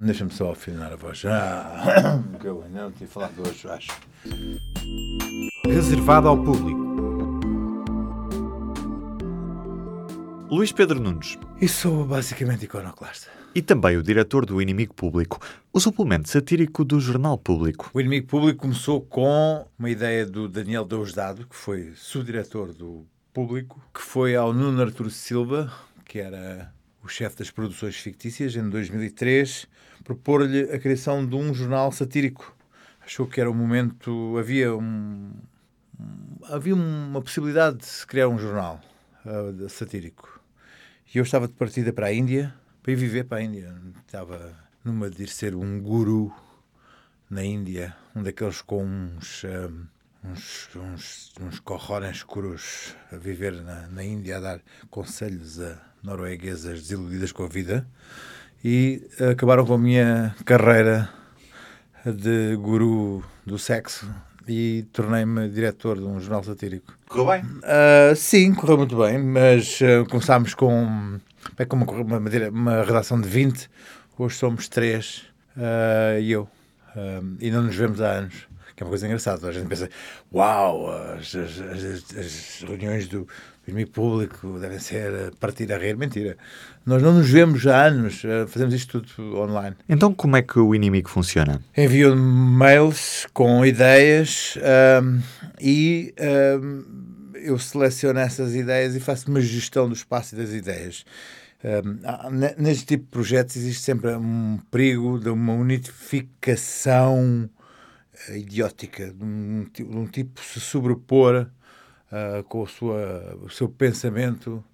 Deixa-me só afinar a voz. Ah, que eu ainda não tinha falado hoje, acho. Reservado ao público. Luís Pedro Nunes. E sou basicamente iconoclasta. E também o diretor do Inimigo Público, o suplemento satírico do Jornal Público. O Inimigo Público começou com uma ideia do Daniel Deusdado, que foi subdiretor do Público, que foi ao Nuno Arturo Silva, que era o chefe das produções fictícias, em 2003, propor-lhe a criação de um jornal satírico. Achou que era o momento, havia um, havia uma possibilidade de se criar um jornal uh, satírico. E eu estava de partida para a Índia, para ir viver para a Índia. Estava numa de ir ser um guru na Índia, um daqueles com uns, um, uns, uns, uns corrones escuros a viver na, na Índia, a dar conselhos a norueguesas desiludidas com a vida. E acabaram com a minha carreira de guru do sexo e tornei-me diretor de um jornal satírico. Correu bem? Uh, sim, correu muito bem, mas uh, começámos com, bem, com uma, uma, uma, redação de 20, hoje somos 3 uh, e eu. e não nos vemos há anos, que é uma coisa engraçada. A gente pensa, uau, as, as, as, as reuniões do, inimigo público devem ser partir a rir. Mentira. Nós não nos vemos há anos, fazemos isto tudo online. Então, como é que o inimigo funciona? Envio mails com ideias um, e um, eu seleciono essas ideias e faço uma gestão do espaço e das ideias. Um, neste tipo de projetos existe sempre um perigo de uma unificação eh, idiótica, de um, de um tipo se sobrepor uh, com sua, o seu pensamento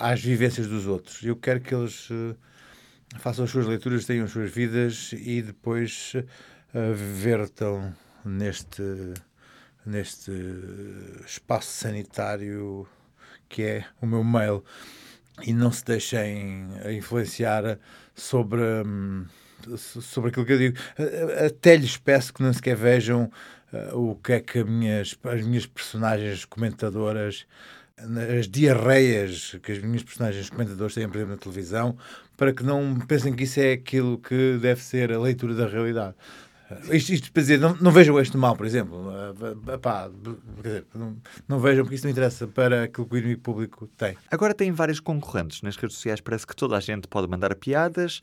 às vivências dos outros. Eu quero que eles uh, façam as suas leituras, tenham as suas vidas e depois uh, vertam neste, neste espaço sanitário que é o meu mail e não se deixem influenciar sobre, hum, sobre aquilo que eu digo. Até lhes peço que não sequer vejam uh, o que é que minhas, as minhas personagens comentadoras, as diarreias que as minhas personagens comentadoras têm, por exemplo, na televisão, para que não pensem que isso é aquilo que deve ser a leitura da realidade. Isto, isto para dizer, não, não vejam este mal, por exemplo. Pá, dizer, não, não, vejam, porque isso não interessa para aquilo que o inimigo público tem. Agora tem vários concorrentes nas redes sociais, parece que toda a gente pode mandar piadas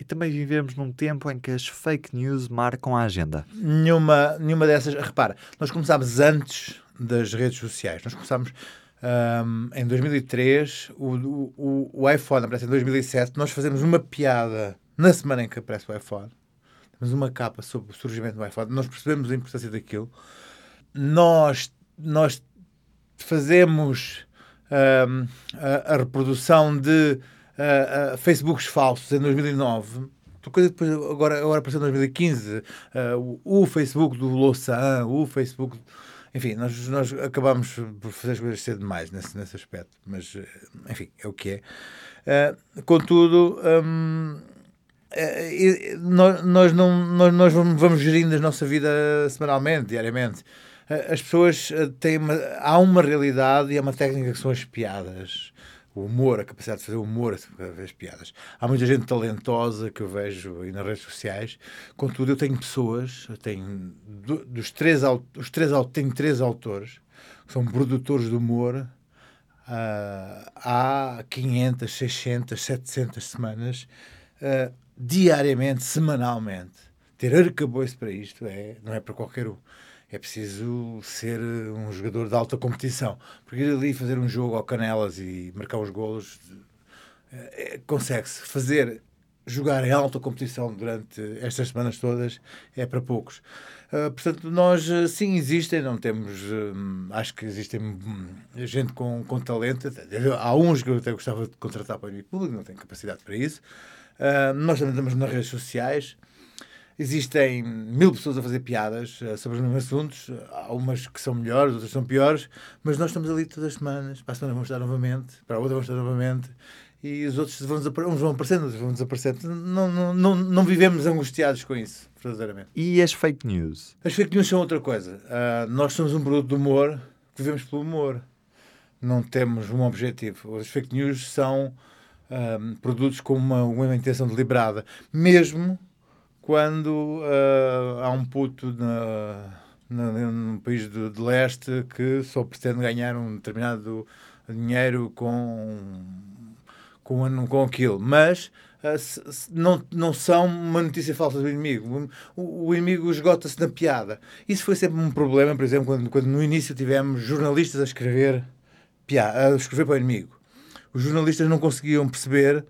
e também vivemos num tempo em que as fake news marcam a agenda. Nenhuma, nenhuma dessas. Repara, nós começámos antes das redes sociais. Nós começámos um, em 2003, o, o, o iPhone aparece em 2007. Nós fazemos uma piada na semana em que aparece o iPhone. Temos uma capa sobre o surgimento do iPhone. Nós percebemos a importância daquilo. Nós, nós fazemos um, a, a reprodução de uh, uh, Facebooks falsos em 2009. Coisa depois, agora, agora apareceu em 2015 uh, o, o, Facebook do Louçã, o Facebook. Enfim, nós, nós acabamos por fazer as coisas cedo demais nesse, nesse aspecto, mas enfim, é o que é. contudo, um, nós, nós, não, nós, nós vamos gerindo a nossa vida semanalmente, diariamente. As pessoas têm uma, há uma realidade e há uma técnica que são as piadas o humor, a capacidade de fazer humor, as piadas. Há muita gente talentosa que eu vejo aí nas redes sociais. Contudo, eu tenho pessoas, eu tenho dos três, os três, tenho três autores que são produtores de humor uh, há 500, 600, 700 semanas, uh, diariamente, semanalmente. Ter arcabouço para isto é, não é para qualquer um é preciso ser um jogador de alta competição. Porque ali fazer um jogo ao canelas e marcar os golos é, consegue-se. Fazer jogar em alta competição durante estas semanas todas é para poucos. Uh, portanto, nós sim existem, não temos. Acho que existem hum, gente com, com talento. Há uns que eu até gostava de contratar para o público, não tenho capacidade para isso. Uh, nós também estamos nas redes sociais. Existem mil pessoas a fazer piadas uh, sobre os mesmos assuntos. Há umas que são melhores, outras são piores, mas nós estamos ali todas as semanas. Para a semana vamos estar novamente, para a outra vamos estar novamente. E os outros vão, uns vão aparecendo, outros vão desaparecendo. Não, não, não, não vivemos angustiados com isso, verdadeiramente. E as fake news? As fake news são outra coisa. Uh, nós somos um produto do humor, vivemos pelo humor. Não temos um objetivo. As fake news são um, produtos com uma, uma intenção deliberada, mesmo quando uh, há um puto na, na, num país de, de, leste que só pretende ganhar um determinado dinheiro com, com, com aquilo. Mas uh, se, se, não, não são uma notícia falsa do inimigo. O, o inimigo esgota-se na piada. Isso foi sempre um problema, por exemplo, quando, quando no início tivemos jornalistas a escrever, piada, a escrever para o inimigo. Os jornalistas não conseguiam perceber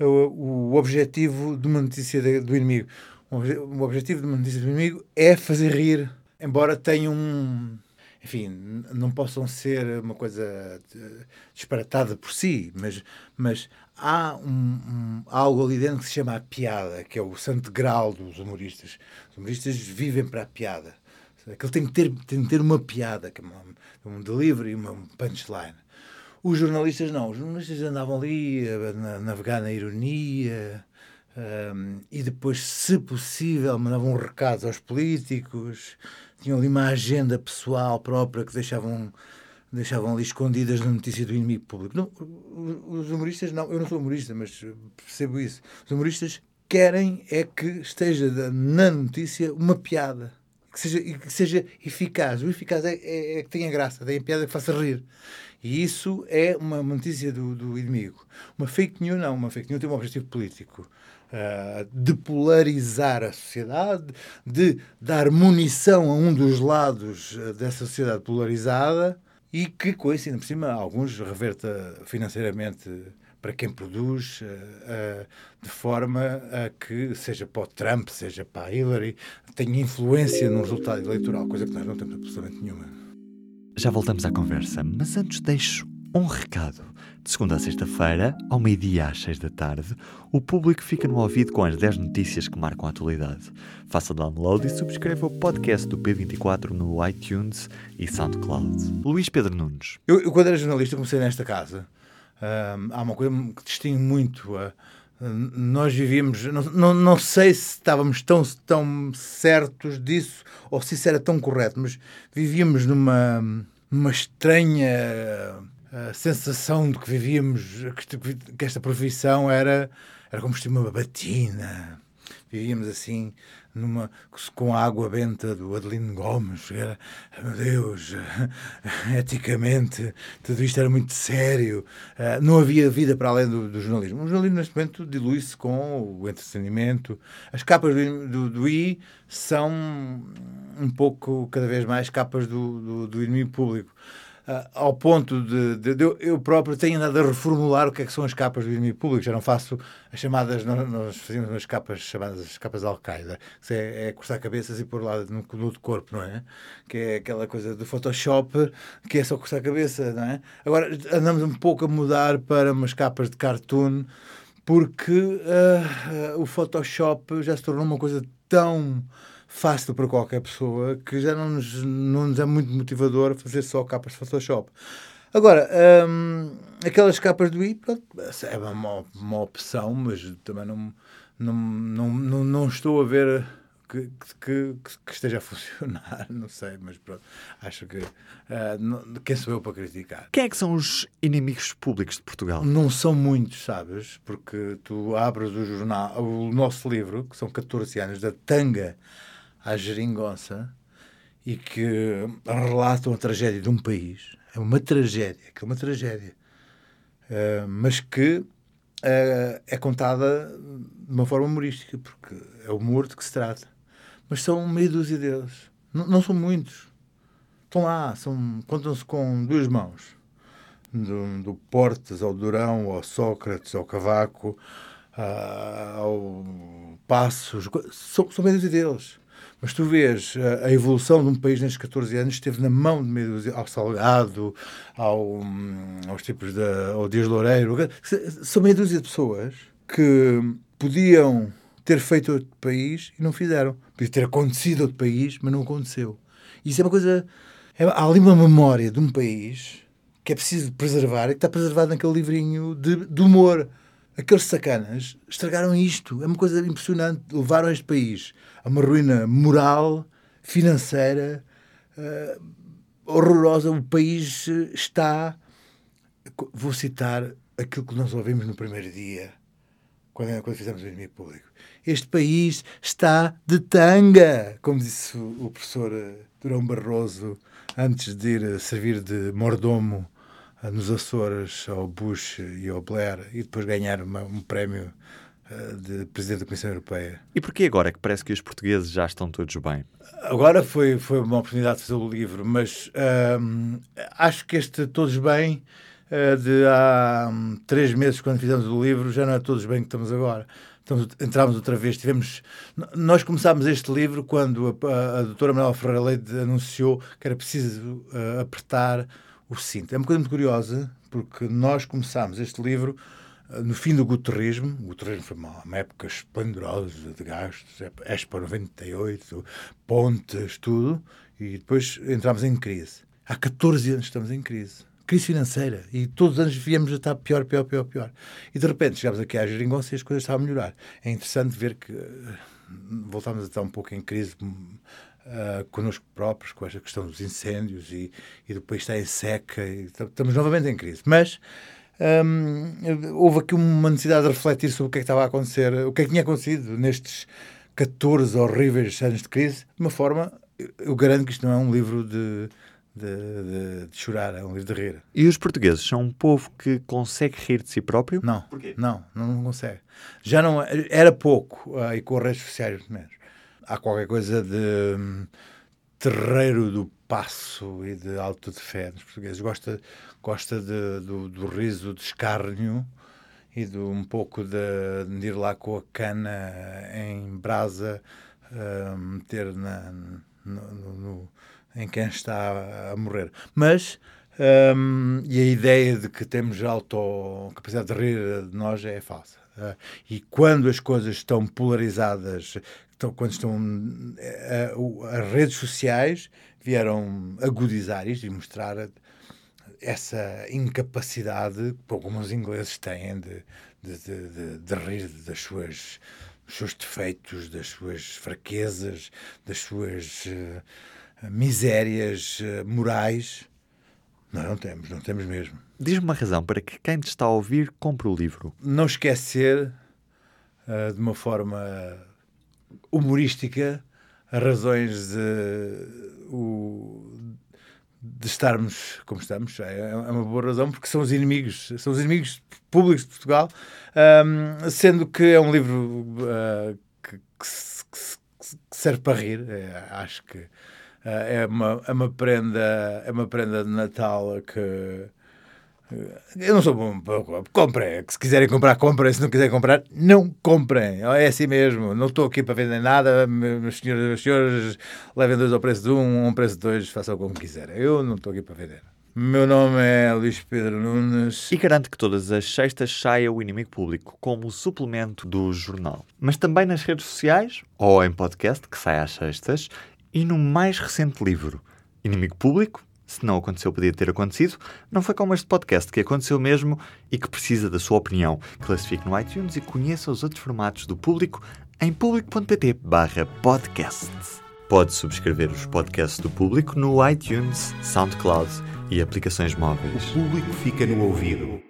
o, o objetivo de uma notícia de, do inimigo o objetivo de uma notícia do inimigo é fazer rir, embora tenham um. Enfim, não possam ser uma coisa disparatada por si, mas, mas há um, um, algo ali dentro que se chama a piada, que é o santo grau dos humoristas. Os humoristas vivem para a piada. Aquilo tem que ter, tem que ter uma piada, que é uma, um delivery, uma um punchline. Os jornalistas não. Os jornalistas andavam ali a navegar na ironia, um, e depois, se possível, mandavam recados aos políticos, tinham ali uma agenda pessoal própria que deixavam, deixavam ali escondidas na notícia do inimigo público. Não, os humoristas, não, eu não sou humorista, mas percebo isso. Os humoristas querem é que esteja na notícia uma piada. Que seja, que seja eficaz. O eficaz é, é, é que tenha graça, tenha piada que faça rir. E isso é uma notícia do, do inimigo. Uma fake news não. Uma fake news tem um objetivo político. Uh, de polarizar a sociedade, de dar munição a um dos lados uh, dessa sociedade polarizada e que, isso, ainda por cima, alguns reverta financeiramente para quem produz, uh, de forma a que, seja para o Trump, seja para a Hillary, tenha influência no resultado eleitoral, coisa que nós não temos absolutamente nenhuma. Já voltamos à conversa, mas antes deixo um recado. De segunda a sexta-feira, ao meio-dia às seis da tarde, o público fica no ouvido com as 10 notícias que marcam a atualidade. Faça download e subscreva o podcast do P24 no iTunes e SoundCloud. Luís Pedro Nunes. Eu, eu quando era jornalista, comecei nesta casa. há uma coisa que distingue muito a. nós vivíamos, não, não, não sei se estávamos tão, tão certos disso ou se isso era tão correto, mas vivíamos numa, numa estranha a sensação de que vivíamos, que esta profissão era, era como se uma batina. Vivíamos assim, numa, com a água benta do Adelino Gomes. Era, meu Deus, eticamente, tudo isto era muito sério. Uh, não havia vida para além do, do jornalismo. O jornalismo, neste momento, dilui-se com o entretenimento. As capas do, do, do, I são um pouco, cada vez mais, capas do, do, do inimigo público. Uh, ao ponto de, de, de, eu próprio tenho andado a reformular o que é que são as capas do inimigo público. Já não faço as chamadas, nós, nós fazíamos umas capas chamadas as capas Al-Qaeda, que é, é, cortar cabeças e pôr lá no, no corpo, não é? Que é aquela coisa do Photoshop, que é só cortar a cabeça, não é? Agora andamos um pouco a mudar para umas capas de cartoon, porque uh, uh, o Photoshop já se tornou uma coisa tão fácil para qualquer pessoa que já não nos, não nos é muito motivador fazer só capas de Photoshop. Agora, hum, aquelas capas do i, pronto, é uma, uma opção, mas também não, não, não, não, não estou a ver que, que, que, esteja a funcionar, não sei, mas pronto, acho que uh, não, quem sou eu para criticar? Quem é que são os inimigos públicos de Portugal? Não são muitos, sabes? Porque tu abres o jornal, o nosso livro, que são 14 anos, da tanga à geringonça e que relatam a tragédia de um país. É uma tragédia, que é uma tragédia. Uh, mas que uh, é contada de uma forma humorística, porque é o humor de que se trata. Mas são meia dúzia deles. N não são muitos. Estão lá, são, contam-se com duas mãos. Do, do Portas ao Durão, ao Sócrates, ao Cavaco, uh, ao Passos. São, são meia dúzia deles. Mas tu vês a, a evolução de um país nestes 14 anos, esteve na mão de meio ao Salgado, ao, hum, aos tipos de, ao Dias Loureiro. São meia dúzia de pessoas que podiam ter feito outro país e não fizeram. Podia ter acontecido outro país, mas não aconteceu. Isso é uma coisa. É, há ali uma memória de um país que é preciso preservar e que está preservado naquele livrinho de, de humor aqueles sacanas estragaram isto. É uma coisa impressionante. Levaram este país a uma ruína moral, financeira, uh, horrorosa. O país está, vou citar aquilo que nós ouvimos no primeiro dia, quando, quando fizemos o inimigo público. Este país está de tanga, como disse o, professor eh, Durão Barroso antes de ir servir de mordomo eh, nos Açores ao Bush e ao Blair e depois ganhar uma, um prémio uh, de Presidente da Comissão Europeia. E porquê agora que parece que os portugueses já estão todos bem? Agora foi, foi uma oportunidade de fazer o livro, mas uh, acho que este Todos Bem uh, de há um, três meses, quando fizemos o livro, já não é Todos Bem que estamos agora. Estamos, entramos outra vez, tivemos... Nós começámos este livro quando a, a, a doutora Manuela Ferreira Leite anunciou que era preciso apertar o cinto. É uma coisa muito curiosa, porque nós começámos este livro uh, no fim do guterrismo. O guterrismo foi uma, uma época esplendorosa de gastos, Expo 98, pontes, tudo, e depois entramos em crise. Há 14 anos estamos em crise. Crise financeira. E todos os anos viemos a estar pior, pior, pior, pior. E de repente chegámos aqui à geringonça e as coisas estavam a melhorar. É interessante ver que uh, voltámos a estar um pouco em crise uh, connosco próprios, com esta questão dos incêndios e, e depois está em seca, e estamos novamente em crise. Mas um, houve aqui uma necessidade de refletir sobre o que é que estava a acontecer, o que é que tinha acontecido nestes 14 horríveis anos de crise, de uma forma, eu garanto que isto não é um livro de, de, de, de, chorar, é um livro de rir. E os portugueses são um povo que consegue rir de si próprio? Não. Porquê? Não, não consegue. Já não era pouco, uh, e com as redes sociais menos há qualquer coisa de hum, terreiro do passo e de alto de fé nos portugueses. Gosta, gosta de, do, do riso de escárnio e de um pouco de, de ir lá com a cana em brasa, meter na, no, no, em quem está a morrer. Mas um, e a ideia de que temos auto capacidade de rir de nós é falsa. Uh, e quando as coisas estão polarizadas, estão, quando estão uh, as redes sociais vieram agudizar isto e mostrar essa incapacidade que alguns ingleses têm de, de, de, de, rir das suas, dos seus defeitos, das suas fraquezas, das suas uh, misérias uh, morais. Nós não temos, não temos mesmo. Diz-me uma razão para que quem te está a ouvir compre o livro. Não esquecer, uh, de uma forma humorística as razões de, o, de estarmos como estamos. É, é, uma boa razão, porque são os inimigos, são os inimigos públicos de Portugal, um, sendo que é um livro uh, que, que, que, serve para rir. É, acho que uh, é, uma, é, uma prenda, é uma prenda de Natal que eu não sou bom. Comprem. Se quiserem comprar, comprem. Se não quiserem comprar, não comprem. É assim mesmo. Não estou aqui para vender nada. Meus senhores, meus senhores levem dois ao preço de um, um preço de dois, façam como quiserem. Eu não estou aqui para vender. Meu nome é Luís Pedro Nunes. E garanto que todas as sextas saia o Inimigo Público como suplemento do jornal. Mas também nas redes sociais, ou em podcast, que sai às sextas, e no mais recente livro, Inimigo Público, se não aconteceu, podia ter acontecido. Não foi como este podcast que aconteceu mesmo e que precisa da sua opinião. Classifique no iTunes e conheça os outros formatos do público em público.pt/podcast. Pode subscrever os podcasts do público no iTunes, SoundCloud e aplicações móveis. O público fica no ouvido.